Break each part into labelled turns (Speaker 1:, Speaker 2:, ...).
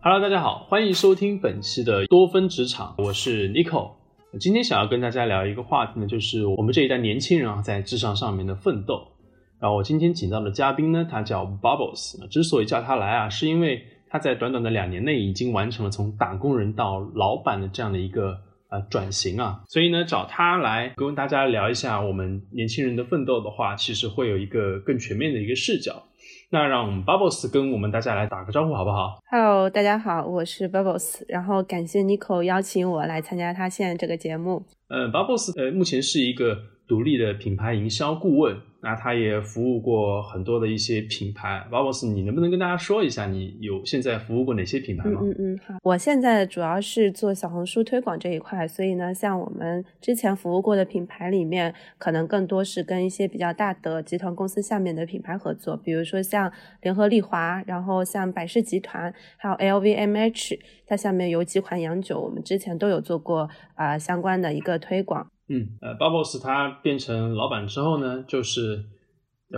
Speaker 1: Hello，大家好，欢迎收听本期的多分职场，我是 Nico。今天想要跟大家聊一个话题呢，就是我们这一代年轻人啊，在职场上面的奋斗。然后我今天请到的嘉宾呢，他叫 Bubbles。之所以叫他来啊，是因为他在短短的两年内已经完成了从打工人到老板的这样的一个呃转型啊。所以呢，找他来跟大家聊一下我们年轻人的奋斗的话，其实会有一个更全面的一个视角。那让 Bubbles 跟我们大家来打个招呼好不好
Speaker 2: ？Hello，大家好，我是 Bubbles，然后感谢 Nico 邀请我来参加他现在这个节目。
Speaker 1: 呃，Bubbles 呃，目前是一个独立的品牌营销顾问。那他也服务过很多的一些品牌，Babos，你能不能跟大家说一下，你有现在服务过哪些品牌吗？
Speaker 2: 嗯嗯，好，我现在主要是做小红书推广这一块，所以呢，像我们之前服务过的品牌里面，可能更多是跟一些比较大的集团公司下面的品牌合作，比如说像联合利华，然后像百事集团，还有 LVMH，它下面有几款洋酒，我们之前都有做过啊相关的一个推广。
Speaker 1: 嗯，呃，Bubbles 他变成老板之后呢，就是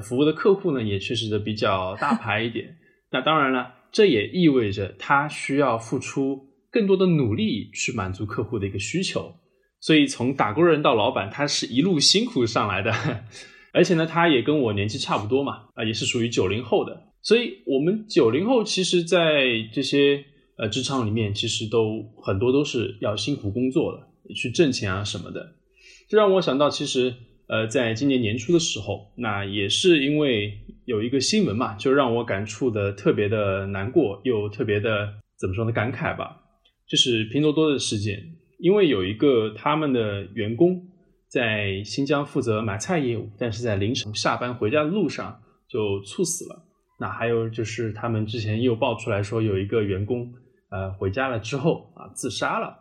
Speaker 1: 服务的客户呢也确实的比较大牌一点。那当然了，这也意味着他需要付出更多的努力去满足客户的一个需求。所以从打工人到老板，他是一路辛苦上来的。而且呢，他也跟我年纪差不多嘛，啊，也是属于九零后的。所以我们九零后其实，在这些呃职场里面，其实都很多都是要辛苦工作的，去挣钱啊什么的。这让我想到，其实，呃，在今年年初的时候，那也是因为有一个新闻嘛，就让我感触的特别的难过，又特别的怎么说呢？感慨吧。就是拼多多的事件，因为有一个他们的员工在新疆负责买菜业务，但是在凌晨下班回家的路上就猝死了。那还有就是他们之前又爆出来说，有一个员工呃回家了之后啊自杀了。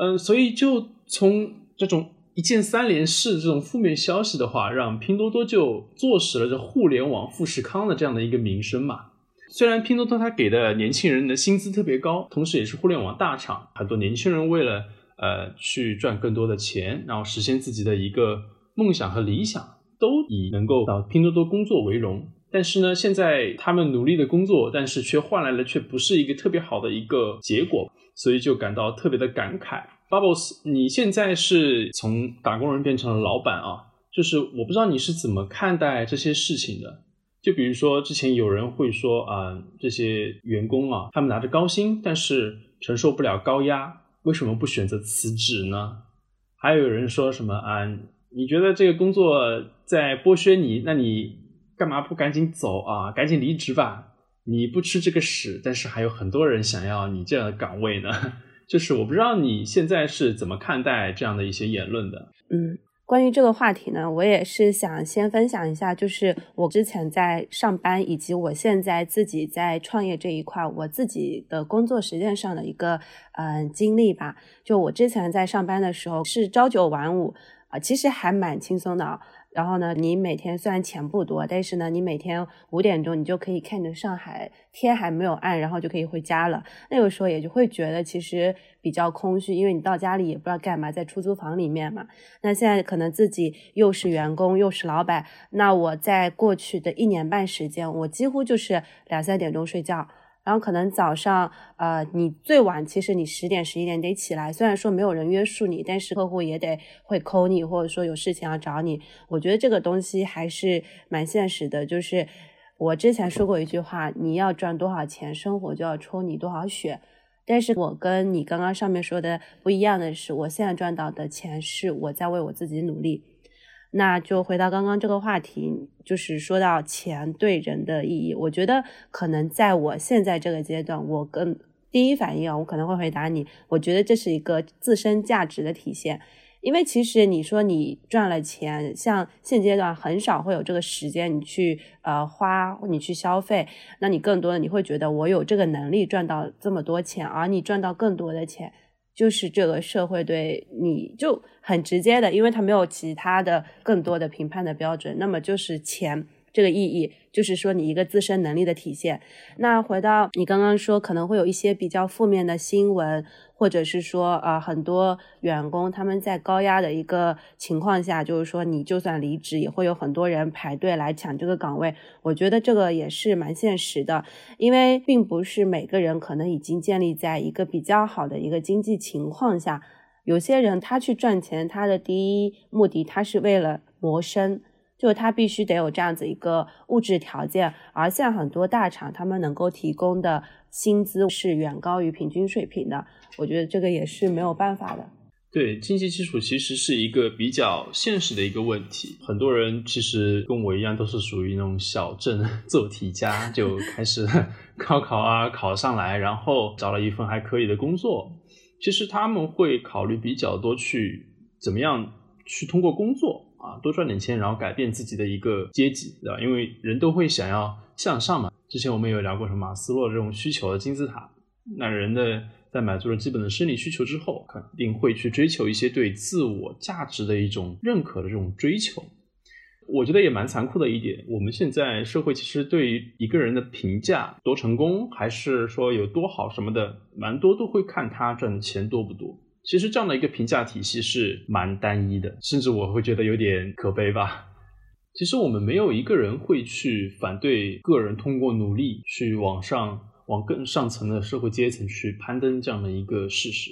Speaker 1: 嗯，所以就从这种。一键三连式这种负面消息的话，让拼多多就坐实了这互联网富士康的这样的一个名声嘛。虽然拼多多它给的年轻人的薪资特别高，同时也是互联网大厂，很多年轻人为了呃去赚更多的钱，然后实现自己的一个梦想和理想，都以能够到拼多多工作为荣。但是呢，现在他们努力的工作，但是却换来了却不是一个特别好的一个结果，所以就感到特别的感慨。Bubbles，你现在是从打工人变成了老板啊，就是我不知道你是怎么看待这些事情的。就比如说之前有人会说啊，这些员工啊，他们拿着高薪，但是承受不了高压，为什么不选择辞职呢？还有人说什么啊，你觉得这个工作在剥削你，那你干嘛不赶紧走啊？赶紧离职吧，你不吃这个屎，但是还有很多人想要你这样的岗位呢。就是我不知道你现在是怎么看待这样的一些言论的。
Speaker 2: 嗯，关于这个话题呢，我也是想先分享一下，就是我之前在上班以及我现在自己在创业这一块，我自己的工作实践上的一个嗯经历吧。就我之前在上班的时候是朝九晚五啊，其实还蛮轻松的。然后呢，你每天虽然钱不多，但是呢，你每天五点钟你就可以看着上海天还没有暗，然后就可以回家了。那个时候也就会觉得其实比较空虚，因为你到家里也不知道干嘛，在出租房里面嘛。那现在可能自己又是员工又是老板，那我在过去的一年半时间，我几乎就是两三点钟睡觉。然后可能早上，呃，你最晚其实你十点十一点得起来。虽然说没有人约束你，但是客户也得会扣你，或者说有事情要找你。我觉得这个东西还是蛮现实的。就是我之前说过一句话：你要赚多少钱，生活就要抽你多少血。但是我跟你刚刚上面说的不一样的是，我现在赚到的钱是我在为我自己努力。那就回到刚刚这个话题，就是说到钱对人的意义。我觉得可能在我现在这个阶段，我更第一反应，我可能会回答你，我觉得这是一个自身价值的体现。因为其实你说你赚了钱，像现阶段很少会有这个时间你去呃花，你去消费，那你更多的你会觉得我有这个能力赚到这么多钱，而你赚到更多的钱。就是这个社会对你就很直接的，因为他没有其他的更多的评判的标准，那么就是钱这个意义，就是说你一个自身能力的体现。那回到你刚刚说，可能会有一些比较负面的新闻，或者是说，呃，很多员工他们在高压的一个情况下，就是说你就算离职，也会有很多人排队来抢这个岗位。我觉得这个也是蛮现实的，因为并不是每个人可能已经建立在一个比较好的一个经济情况下。有些人他去赚钱，他的第一目的他是为了谋生。就他必须得有这样子一个物质条件，而像很多大厂，他们能够提供的薪资是远高于平均水平的。我觉得这个也是没有办法的。
Speaker 1: 对，经济基础其实是一个比较现实的一个问题。很多人其实跟我一样，都是属于那种小镇 做题家，就开始 高考啊考上来，然后找了一份还可以的工作。其实他们会考虑比较多，去怎么样去通过工作。啊，多赚点钱，然后改变自己的一个阶级，对吧？因为人都会想要向上嘛。之前我们有聊过什么马斯洛这种需求的金字塔。那人的在满足了基本的生理需求之后，肯定会去追求一些对自我价值的一种认可的这种追求。我觉得也蛮残酷的一点，我们现在社会其实对于一个人的评价多成功，还是说有多好什么的，蛮多都会看他赚的钱多不多。其实这样的一个评价体系是蛮单一的，甚至我会觉得有点可悲吧。其实我们没有一个人会去反对个人通过努力去往上、往更上层的社会阶层去攀登这样的一个事实，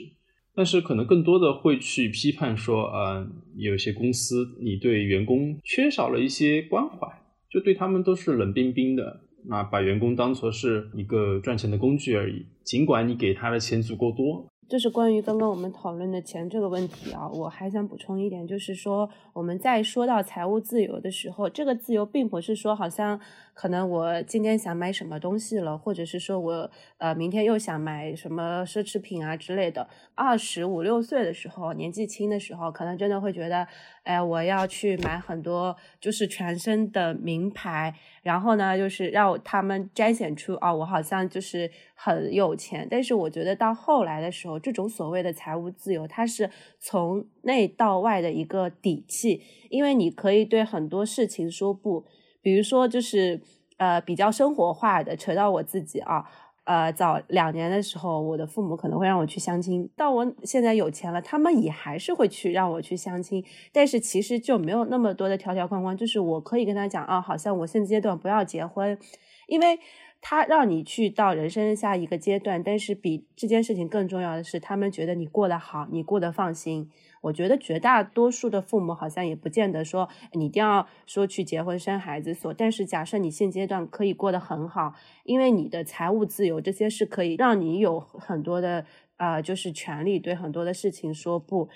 Speaker 1: 但是可能更多的会去批判说，呃，有些公司你对员工缺少了一些关怀，就对他们都是冷冰冰的，那把员工当作是一个赚钱的工具而已，尽管你给他的钱足够多。
Speaker 2: 就是关于刚刚我们讨论的钱这个问题啊，我还想补充一点，就是说我们在说到财务自由的时候，这个自由并不是说好像可能我今天想买什么东西了，或者是说我呃明天又想买什么奢侈品啊之类的。二十五六岁的时候，年纪轻的时候，可能真的会觉得，哎，我要去买很多就是全身的名牌，然后呢，就是让他们彰显出啊，我好像就是很有钱。但是我觉得到后来的时候，这种所谓的财务自由，它是从内到外的一个底气，因为你可以对很多事情说不，比如说就是呃比较生活化的，扯到我自己啊，呃早两年的时候，我的父母可能会让我去相亲，到我现在有钱了，他们也还是会去让我去相亲，但是其实就没有那么多的条条框框，就是我可以跟他讲啊，好像我现阶段不要结婚，因为。他让你去到人生下一个阶段，但是比这件事情更重要的是，他们觉得你过得好，你过得放心。我觉得绝大多数的父母好像也不见得说你一定要说去结婚生孩子所，但是假设你现阶段可以过得很好，因为你的财务自由，这些是可以让你有很多的呃，就是权利对很多的事情说不。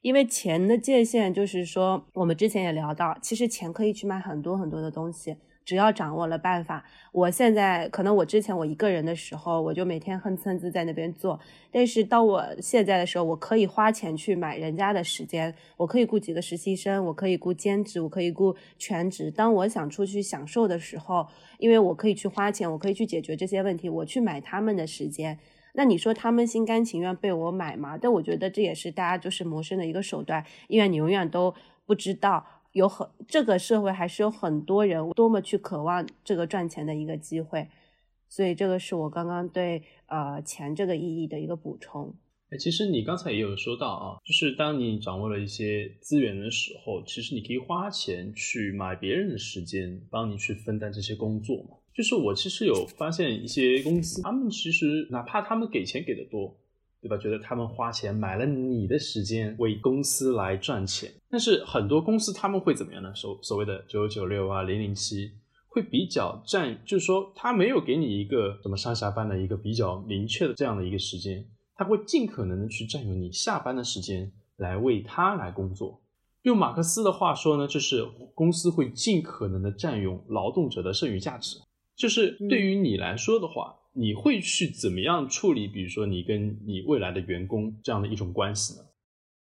Speaker 2: 因为钱的界限就是说，我们之前也聊到，其实钱可以去买很多很多的东西。只要掌握了办法，我现在可能我之前我一个人的时候，我就每天哼哧子在那边做。但是到我现在的时候，我可以花钱去买人家的时间，我可以雇几个实习生，我可以雇兼职，我可以雇全职。当我想出去享受的时候，因为我可以去花钱，我可以去解决这些问题，我去买他们的时间。那你说他们心甘情愿被我买吗？但我觉得这也是大家就是谋生的一个手段，因为你永远都不知道。有很这个社会还是有很多人多么去渴望这个赚钱的一个机会，所以这个是我刚刚对呃钱这个意义的一个补充。
Speaker 1: 哎，其实你刚才也有说到啊，就是当你掌握了一些资源的时候，其实你可以花钱去买别人的时间，帮你去分担这些工作嘛。就是我其实有发现一些公司，他们其实哪怕他们给钱给的多。对吧？觉得他们花钱买了你的时间，为公司来赚钱。但是很多公司他们会怎么样呢？所所谓的九九六啊、零零七，会比较占，就是说他没有给你一个什么上下班的一个比较明确的这样的一个时间，他会尽可能的去占用你下班的时间来为他来工作。用马克思的话说呢，就是公司会尽可能的占用劳动者的剩余价值。就是对于你来说的话。你会去怎么样处理？比如说，你跟你未来的员工这样的一种关系呢？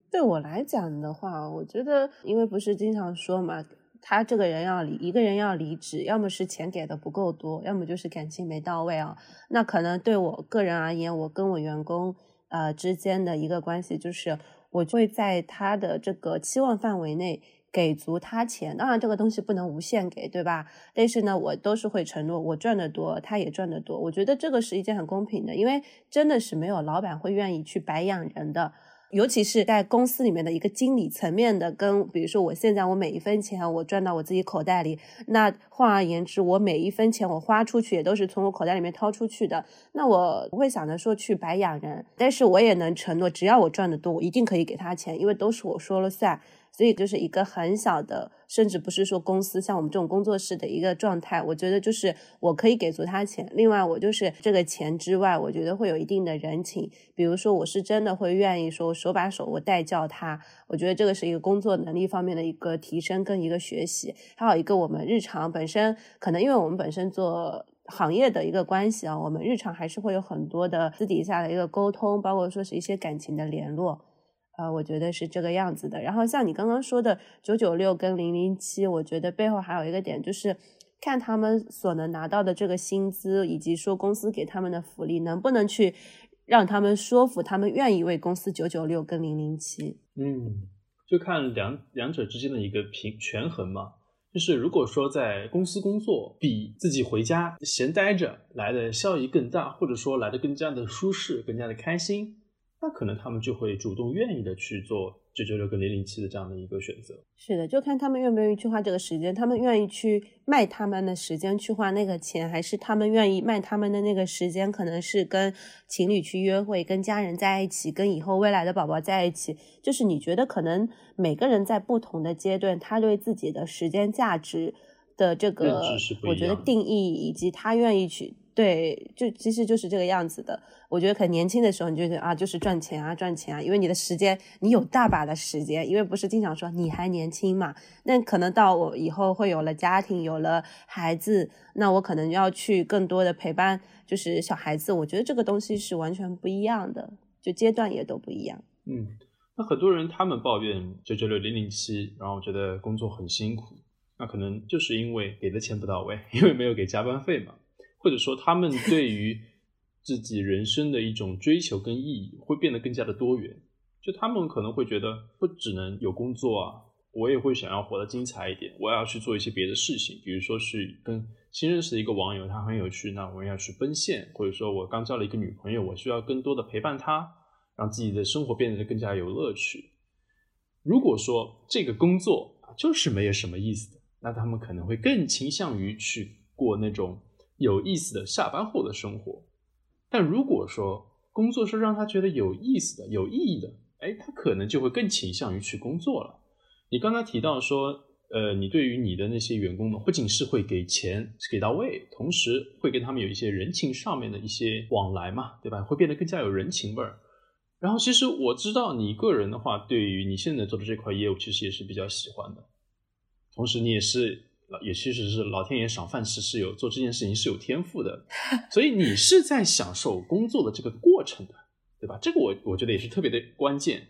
Speaker 2: 对我来讲的话，我觉得，因为不是经常说嘛，他这个人要离一个人要离职，要么是钱给的不够多，要么就是感情没到位啊。那可能对我个人而言，我跟我员工呃之间的一个关系，就是我会在他的这个期望范围内。给足他钱。当然，这个东西不能无限给，对吧？但是呢，我都是会承诺，我赚的多，他也赚的多。我觉得这个是一件很公平的，因为真的是没有老板会愿意去白养人的。尤其是在公司里面的一个经理层面的，跟比如说我现在我每一分钱我赚到我自己口袋里，那换而言之，我每一分钱我花出去也都是从我口袋里面掏出去的，那我不会想着说去白养人，但是我也能承诺，只要我赚的多，我一定可以给他钱，因为都是我说了算。所以就是一个很小的，甚至不是说公司像我们这种工作室的一个状态。我觉得就是我可以给足他钱，另外我就是这个钱之外，我觉得会有一定的人情。比如说我是真的会愿意说手把手我带教他，我觉得这个是一个工作能力方面的一个提升跟一个学习。还有一个我们日常本身可能因为我们本身做行业的一个关系啊，我们日常还是会有很多的私底下的一个沟通，包括说是一些感情的联络。呃，我觉得是这个样子的。然后像你刚刚说的九九六跟零零七，我觉得背后还有一个点，就是看他们所能拿到的这个薪资，以及说公司给他们的福利，能不能去让他们说服他们愿意为公司九九六跟零零七。
Speaker 1: 嗯，就看两两者之间的一个平权衡嘛。就是如果说在公司工作比自己回家闲待着来的效益更大，或者说来的更加的舒适、更加的开心。那可能他们就会主动愿意的去做九九六跟零零七的这样的一个选择。
Speaker 2: 是的，就看他们愿不愿意去花这个时间，他们愿意去卖他们的时间去花那个钱，还是他们愿意卖他们的那个时间，可能是跟情侣去约会，跟家人在一起，跟以后未来的宝宝在一起。就是你觉得可能每个人在不同的阶段，他对自己的时间价值的这个，我觉得定义以及他愿意去。对，就其实就是这个样子的。我觉得可能年轻的时候，你就觉得啊，就是赚钱啊，赚钱啊，因为你的时间，你有大把的时间，因为不是经常说你还年轻嘛。那可能到我以后会有了家庭，有了孩子，那我可能要去更多的陪伴，就是小孩子。我觉得这个东西是完全不一样的，就阶段也都不一样。
Speaker 1: 嗯，那很多人他们抱怨九九六零零七，然后觉得工作很辛苦，那可能就是因为给的钱不到位，因为没有给加班费嘛。或者说，他们对于自己人生的一种追求跟意义会变得更加的多元。就他们可能会觉得，不只能有工作啊，我也会想要活得精彩一点。我也要去做一些别的事情，比如说是跟新认识的一个网友，他很有趣，那我们要去奔现；或者说我刚交了一个女朋友，我需要更多的陪伴她，让自己的生活变得更加有乐趣。如果说这个工作就是没有什么意思的，那他们可能会更倾向于去过那种。有意思的下班后的生活，但如果说工作是让他觉得有意思的、有意义的，哎，他可能就会更倾向于去工作了。你刚才提到说，呃，你对于你的那些员工呢，不仅是会给钱给到位，同时会跟他们有一些人情上面的一些往来嘛，对吧？会变得更加有人情味儿。然后，其实我知道你个人的话，对于你现在做的这块业务，其实也是比较喜欢的，同时你也是。也其实是老天爷赏饭吃，是有做这件事情是有天赋的，所以你是在享受工作的这个过程的，对吧？这个我我觉得也是特别的关键，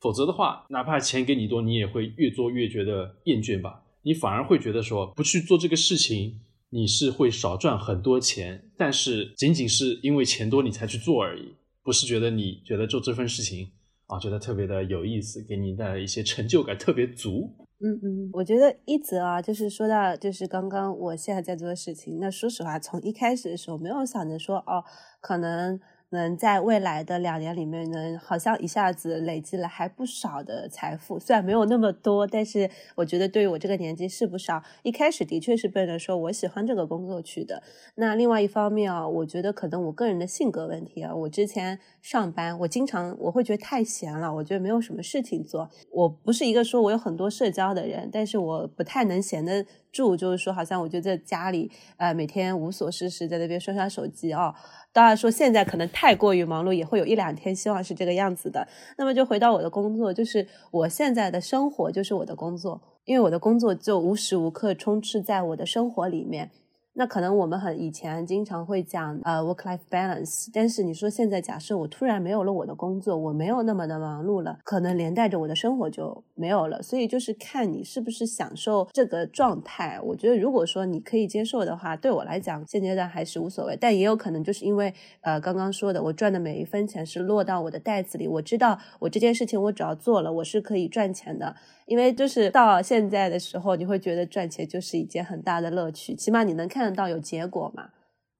Speaker 1: 否则的话，哪怕钱给你多，你也会越做越觉得厌倦吧？你反而会觉得说不去做这个事情，你是会少赚很多钱，但是仅仅是因为钱多你才去做而已，不是觉得你觉得做这份事情啊觉得特别的有意思，给你带来一些成就感特别足。
Speaker 2: 嗯嗯，我觉得一直啊，就是说到就是刚刚我现在在做的事情，那说实话，从一开始的时候没有想着说哦，可能。能在未来的两年里面，能好像一下子累积了还不少的财富，虽然没有那么多，但是我觉得对于我这个年纪是不少。一开始的确是奔着说我喜欢这个工作去的。那另外一方面啊，我觉得可能我个人的性格问题啊，我之前上班，我经常我会觉得太闲了，我觉得没有什么事情做。我不是一个说我有很多社交的人，但是我不太能闲得住，就是说好像我就在家里，呃，每天无所事事，在那边刷刷手机啊。当然说现在可能太过于忙碌，也会有一两天希望是这个样子的。那么就回到我的工作，就是我现在的生活就是我的工作，因为我的工作就无时无刻充斥在我的生活里面。那可能我们很以前经常会讲呃 work life balance，但是你说现在假设我突然没有了我的工作，我没有那么的忙碌了，可能连带着我的生活就没有了。所以就是看你是不是享受这个状态。我觉得如果说你可以接受的话，对我来讲现阶段还是无所谓。但也有可能就是因为呃刚刚说的，我赚的每一分钱是落到我的袋子里，我知道我这件事情我只要做了，我是可以赚钱的。因为就是到现在的时候，你会觉得赚钱就是一件很大的乐趣，起码你能看得到有结果嘛。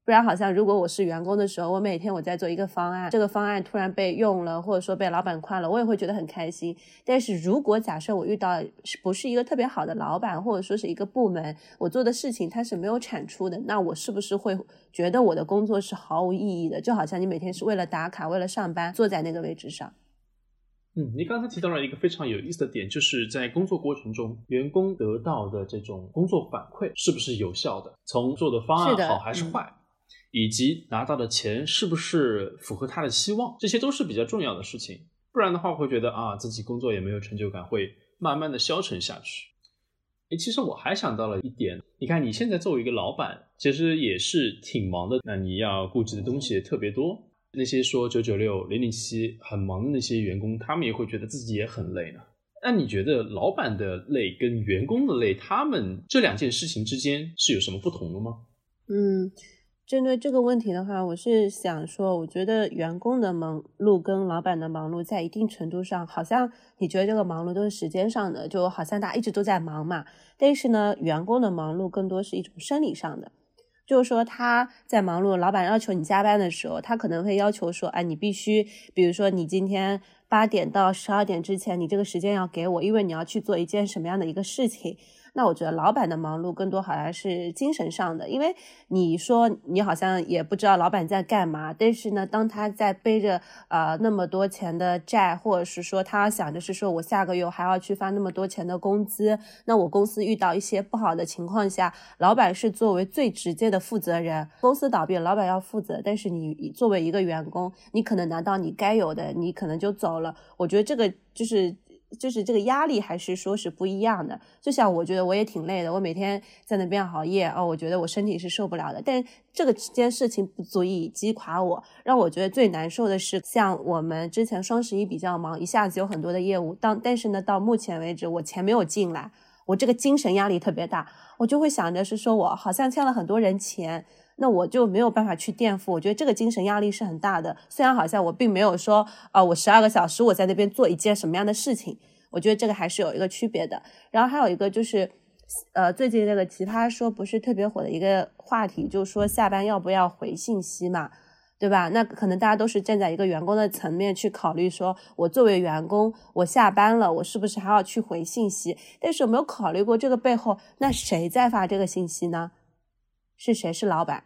Speaker 2: 不然好像如果我是员工的时候，我每天我在做一个方案，这个方案突然被用了，或者说被老板夸了，我也会觉得很开心。但是如果假设我遇到是不是一个特别好的老板，或者说是一个部门，我做的事情它是没有产出的，那我是不是会觉得我的工作是毫无意义的？就好像你每天是为了打卡，为了上班，坐在那个位置上。
Speaker 1: 嗯，你刚才提到了一个非常有意思的点，就是在工作过程中，员工得到的这种工作反馈是不是有效的？从做的方案好还是坏？以及拿到的钱是不是符合他的期望，这些都是比较重要的事情。不然的话，会觉得啊，自己工作也没有成就感，会慢慢的消沉下去。诶，其实我还想到了一点，你看你现在作为一个老板，其实也是挺忙的。那你要顾及的东西也特别多。那些说九九六、零零七很忙的那些员工，他们也会觉得自己也很累呢。那你觉得老板的累跟员工的累，他们这两件事情之间是有什么不同的吗？
Speaker 2: 嗯。针对这个问题的话，我是想说，我觉得员工的忙碌跟老板的忙碌，在一定程度上，好像你觉得这个忙碌都是时间上的，就好像大家一直都在忙嘛。但是呢，员工的忙碌更多是一种生理上的，就是说他在忙碌，老板要求你加班的时候，他可能会要求说，哎，你必须，比如说你今天八点到十二点之前，你这个时间要给我，因为你要去做一件什么样的一个事情。那我觉得老板的忙碌更多好像是精神上的，因为你说你好像也不知道老板在干嘛，但是呢，当他在背着呃那么多钱的债，或者是说他想着是说我下个月还要去发那么多钱的工资，那我公司遇到一些不好的情况下，老板是作为最直接的负责人，公司倒闭，老板要负责，但是你作为一个员工，你可能拿到你该有的，你可能就走了。我觉得这个就是。就是这个压力还是说是不一样的，就像我觉得我也挺累的，我每天在那边熬夜哦，我觉得我身体是受不了的。但这个件事情不足以击垮我，让我觉得最难受的是，像我们之前双十一比较忙，一下子有很多的业务，当但是呢，到目前为止我钱没有进来，我这个精神压力特别大，我就会想着是说我好像欠了很多人钱。那我就没有办法去垫付，我觉得这个精神压力是很大的。虽然好像我并没有说，啊，我十二个小时我在那边做一件什么样的事情，我觉得这个还是有一个区别的。然后还有一个就是，呃，最近那个奇葩说不是特别火的一个话题，就是说下班要不要回信息嘛，对吧？那可能大家都是站在一个员工的层面去考虑，说我作为员工，我下班了，我是不是还要去回信息？但是有没有考虑过这个背后，那谁在发这个信息呢？是谁？是老板？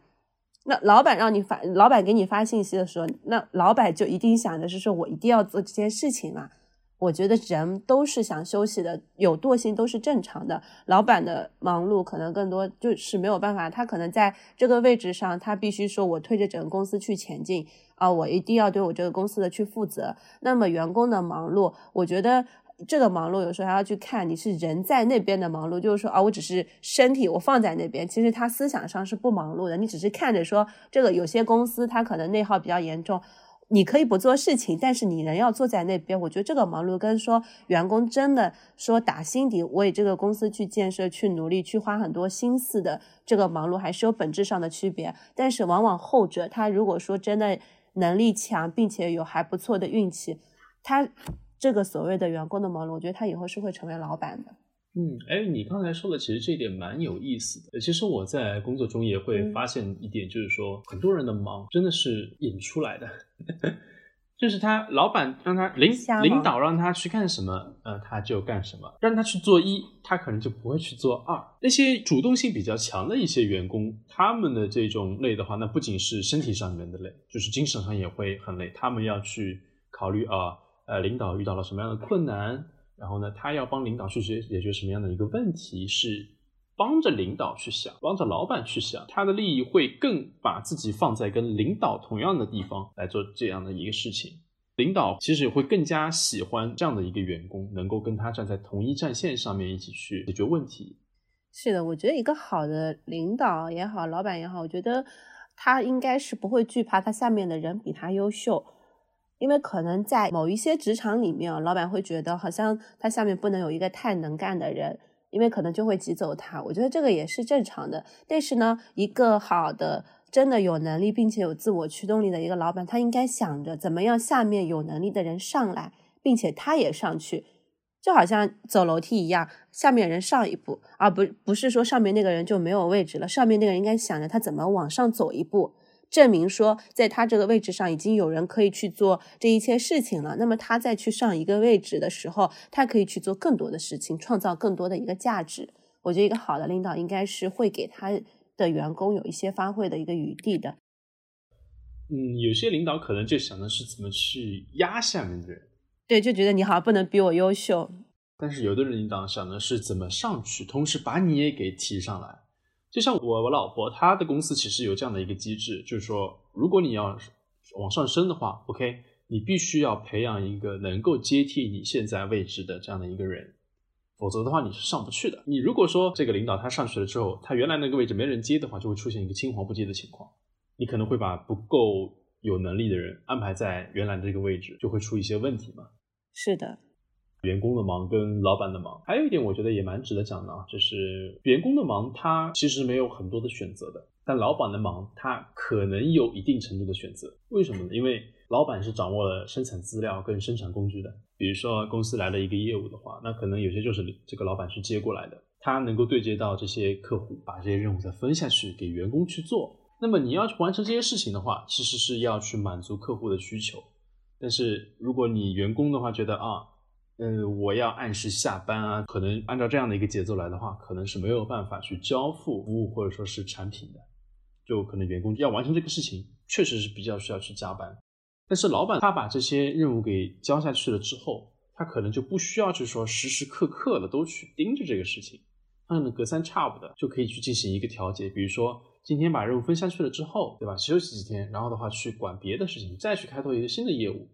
Speaker 2: 那老板让你发，老板给你发信息的时候，那老板就一定想的是说，我一定要做这件事情嘛。我觉得人都是想休息的，有惰性都是正常的。老板的忙碌可能更多就是没有办法，他可能在这个位置上，他必须说我推着整个公司去前进啊，我一定要对我这个公司的去负责。那么员工的忙碌，我觉得。这个忙碌有时候还要去看你是人在那边的忙碌，就是说啊，我只是身体我放在那边，其实他思想上是不忙碌的。你只是看着说这个有些公司他可能内耗比较严重，你可以不做事情，但是你人要坐在那边。我觉得这个忙碌跟说员工真的说打心底为这个公司去建设、去努力、去花很多心思的这个忙碌还是有本质上的区别。但是往往后者他如果说真的能力强，并且有还不错的运气，他。这个所谓的员工的忙碌，我觉得他以后是会成为老板的。
Speaker 1: 嗯，哎，你刚才说的其实这一点蛮有意思的。其实我在工作中也会发现一点，就是说很多人的忙真的是演出来的，就是他老板让他领领导让他去干什么，呃，他就干什么；让他去做一，他可能就不会去做二。那些主动性比较强的一些员工，他们的这种累的话，那不仅是身体上面的累，就是精神上也会很累。他们要去考虑啊。呃，呃领导遇到了什么样的困难，然后呢，他要帮领导去解解决什么样的一个问题，是帮着领导去想，帮着老板去想，他的利益会更把自己放在跟领导同样的地方来做这样的一个事情。领导其实也会更加喜欢这样的一个员工，能够跟他站在同一战线上面一起去解决问题。
Speaker 2: 是的，我觉得一个好的领导也好，老板也好，我觉得他应该是不会惧怕他下面的人比他优秀。因为可能在某一些职场里面，老板会觉得好像他下面不能有一个太能干的人，因为可能就会挤走他。我觉得这个也是正常的。但是呢，一个好的、真的有能力并且有自我驱动力的一个老板，他应该想着怎么样下面有能力的人上来，并且他也上去。就好像走楼梯一样，下面人上一步，而不不是说上面那个人就没有位置了。上面那个人应该想着他怎么往上走一步，证明说在他这个位置上已经有人可以去做这一切事情了。那么他再去上一个位置的时候，他可以去做更多的事情，创造更多的一个价值。我觉得一个好的领导应该是会给他的员工有一些发挥的一个余地的。
Speaker 1: 嗯，有些领导可能就想的是怎么去压下面的人。
Speaker 2: 对，就觉得你好像不能比我优秀。
Speaker 1: 但是有的人领导想的是怎么上去，同时把你也给提上来。就像我我老婆她的公司其实有这样的一个机制，就是说如果你要往上升的话，OK，你必须要培养一个能够接替你现在位置的这样的一个人，否则的话你是上不去的。你如果说这个领导他上去了之后，他原来那个位置没人接的话，就会出现一个青黄不接的情况，你可能会把不够。有能力的人安排在原来的这个位置，就会出一些问题嘛？
Speaker 2: 是的，
Speaker 1: 员工的忙跟老板的忙，还有一点我觉得也蛮值得讲的啊，就是员工的忙他其实没有很多的选择的，但老板的忙他可能有一定程度的选择。为什么呢？因为老板是掌握了生产资料跟生产工具的。比如说公司来了一个业务的话，那可能有些就是这个老板去接过来的，他能够对接到这些客户，把这些任务再分下去给员工去做。那么你要去完成这些事情的话，其实是要去满足客户的需求。但是如果你员工的话觉得啊，嗯，我要按时下班啊，可能按照这样的一个节奏来的话，可能是没有办法去交付服务或者说是产品的。就可能员工要完成这个事情，确实是比较需要去加班。但是老板他把这些任务给交下去了之后，他可能就不需要去说时时刻刻的都去盯着这个事情，他可能隔三差五的就可以去进行一个调节，比如说。今天把任务分下去了之后，对吧？休息几天，然后的话去管别的事情，再去开拓一个新的业务，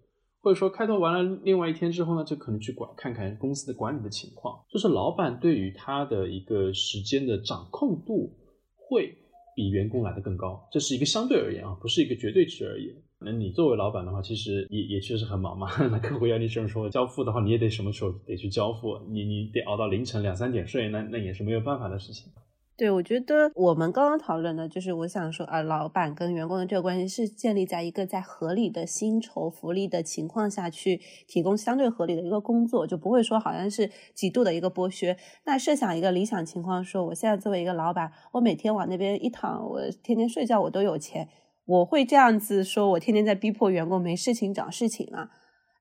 Speaker 1: 或者说开拓完了另外一天之后呢，就可能去管看看公司的管理的情况。就是老板对于他的一个时间的掌控度会比员工来的更高，这是一个相对而言啊，不是一个绝对值而言。那你作为老板的话，其实也也确实很忙嘛。那客户要你这么说交付的话，你也得什么时候得去交付，你你得熬到凌晨两三点睡，那那也是没有办法的事情。
Speaker 2: 对，我觉得我们刚刚讨论的，就是我想说啊，老板跟员工的这个关系是建立在一个在合理的薪酬福利的情况下去提供相对合理的一个工作，就不会说好像是极度的一个剥削。那设想一个理想情况，说我现在作为一个老板，我每天往那边一躺，我天天睡觉，我都有钱，我会这样子说，我天天在逼迫员工没事情找事情吗？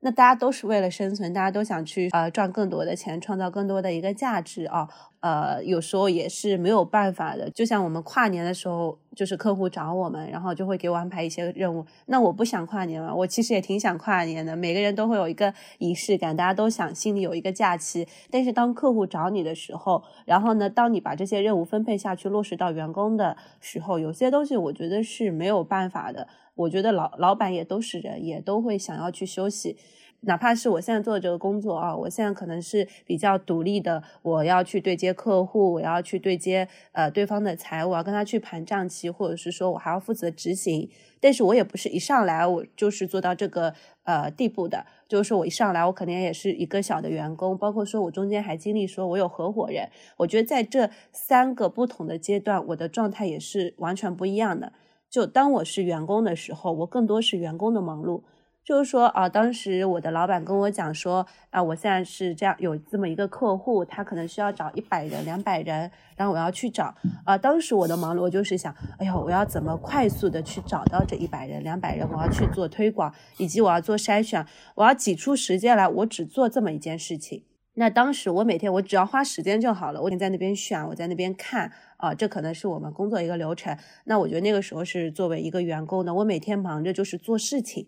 Speaker 2: 那大家都是为了生存，大家都想去呃赚更多的钱，创造更多的一个价值啊。呃，有时候也是没有办法的。就像我们跨年的时候，就是客户找我们，然后就会给我安排一些任务。那我不想跨年了，我其实也挺想跨年的。每个人都会有一个仪式感，大家都想心里有一个假期。但是当客户找你的时候，然后呢，当你把这些任务分配下去，落实到员工的时候，有些东西我觉得是没有办法的。我觉得老老板也都是人，也都会想要去休息。哪怕是我现在做的这个工作啊，我现在可能是比较独立的，我要去对接客户，我要去对接呃对方的财务，我要跟他去盘账期，或者是说我还要负责执行。但是我也不是一上来我就是做到这个呃地步的，就是说我一上来我肯定也是一个小的员工，包括说我中间还经历说我有合伙人。我觉得在这三个不同的阶段，我的状态也是完全不一样的。就当我是员工的时候，我更多是员工的忙碌。就是说啊，当时我的老板跟我讲说啊，我现在是这样有这么一个客户，他可能需要找一百人、两百人，然后我要去找啊。当时我的忙碌就是想，哎呀，我要怎么快速的去找到这一百人、两百人？我要去做推广，以及我要做筛选，我要挤出时间来，我只做这么一件事情。那当时我每天我只要花时间就好了，我在那边选，我在那边看啊，这可能是我们工作一个流程。那我觉得那个时候是作为一个员工呢，我每天忙着就是做事情。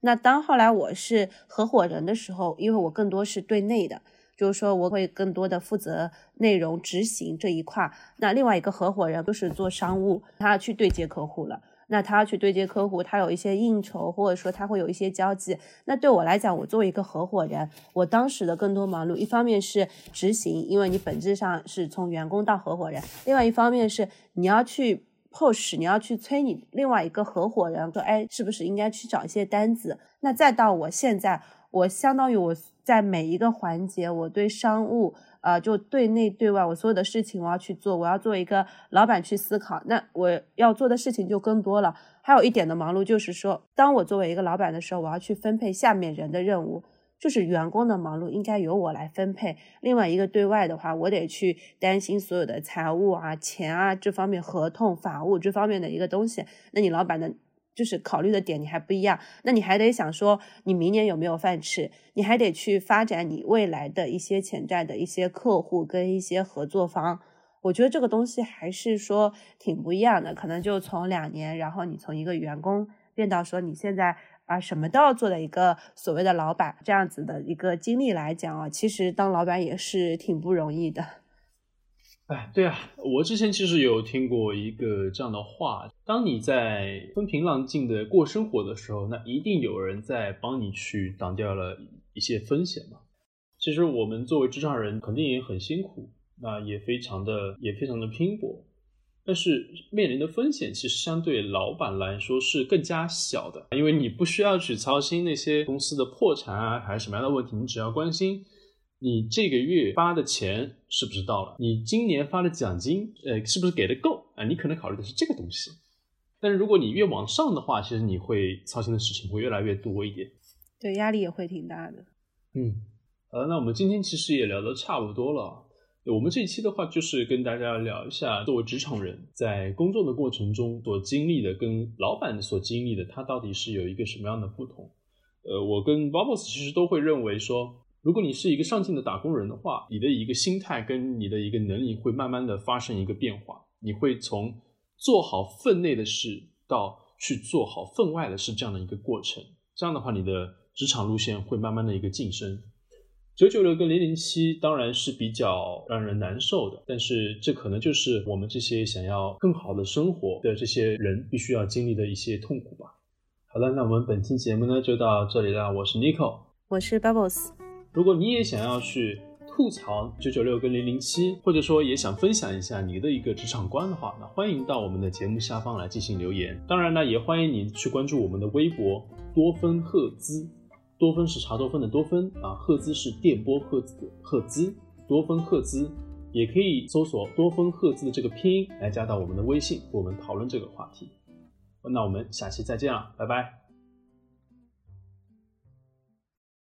Speaker 2: 那当后来我是合伙人的时候，因为我更多是对内的，就是说我会更多的负责内容执行这一块。那另外一个合伙人就是做商务，他要去对接客户了。那他要去对接客户，他有一些应酬，或者说他会有一些交际。那对我来讲，我作为一个合伙人，我当时的更多忙碌，一方面是执行，因为你本质上是从员工到合伙人；另外一方面是你要去。push，你要去催你另外一个合伙人说，哎，是不是应该去找一些单子？那再到我现在，我相当于我在每一个环节，我对商务，呃，就对内对外，我所有的事情我要去做，我要做一个老板去思考。那我要做的事情就更多了。还有一点的忙碌就是说，当我作为一个老板的时候，我要去分配下面人的任务。就是员工的忙碌应该由我来分配。另外一个对外的话，我得去担心所有的财务啊、钱啊这方面、合同、法务这方面的一个东西。那你老板的，就是考虑的点你还不一样，那你还得想说你明年有没有饭吃，你还得去发展你未来的一些潜在的一些客户跟一些合作方。我觉得这个东西还是说挺不一样的，可能就从两年，然后你从一个员工变到说你现在。啊，什么都要做的一个所谓的老板，这样子的一个经历来讲啊，其实当老板也是挺不容易的。
Speaker 1: 哎，对啊，我之前其实有听过一个这样的话：，当你在风平浪静的过生活的时候，那一定有人在帮你去挡掉了一些风险嘛。其实我们作为职场人，肯定也很辛苦，那也非常的也非常的拼搏。但是面临的风险其实相对老板来说是更加小的，因为你不需要去操心那些公司的破产啊，还是什么样的问题，你只要关心你这个月发的钱是不是到了，你今年发的奖金，呃，是不是给的够啊？你可能考虑的是这个东西。但是如果你越往上的话，其实你会操心的事情会越来越多一点，
Speaker 2: 对，压力也会挺大的。
Speaker 1: 嗯，好，那我们今天其实也聊得差不多了。我们这一期的话，就是跟大家聊一下，作为职场人在工作的过程中所经历的，跟老板所经历的，他到底是有一个什么样的不同？呃，我跟 Bubbles 其实都会认为说，如果你是一个上进的打工人的话，你的一个心态跟你的一个能力会慢慢的发生一个变化，你会从做好分内的事到去做好分外的事这样的一个过程，这样的话，你的职场路线会慢慢的一个晋升。九九六跟零零七当然是比较让人难受的，但是这可能就是我们这些想要更好的生活的这些人必须要经历的一些痛苦吧。好了，那我们本期节目呢就到这里了。我是 Nico，
Speaker 2: 我是 Bubbles。
Speaker 1: 如果你也想要去吐槽九九六跟零零七，或者说也想分享一下你的一个职场观的话，那欢迎到我们的节目下方来进行留言。当然呢，也欢迎你去关注我们的微博多芬赫兹。多芬是茶多芬的多芬啊，赫兹是电波赫兹赫兹，多芬赫兹也可以搜索多芬赫兹的这个拼音来加到我们的微信，和我们讨论这个话题。那我们下期再见了，拜拜。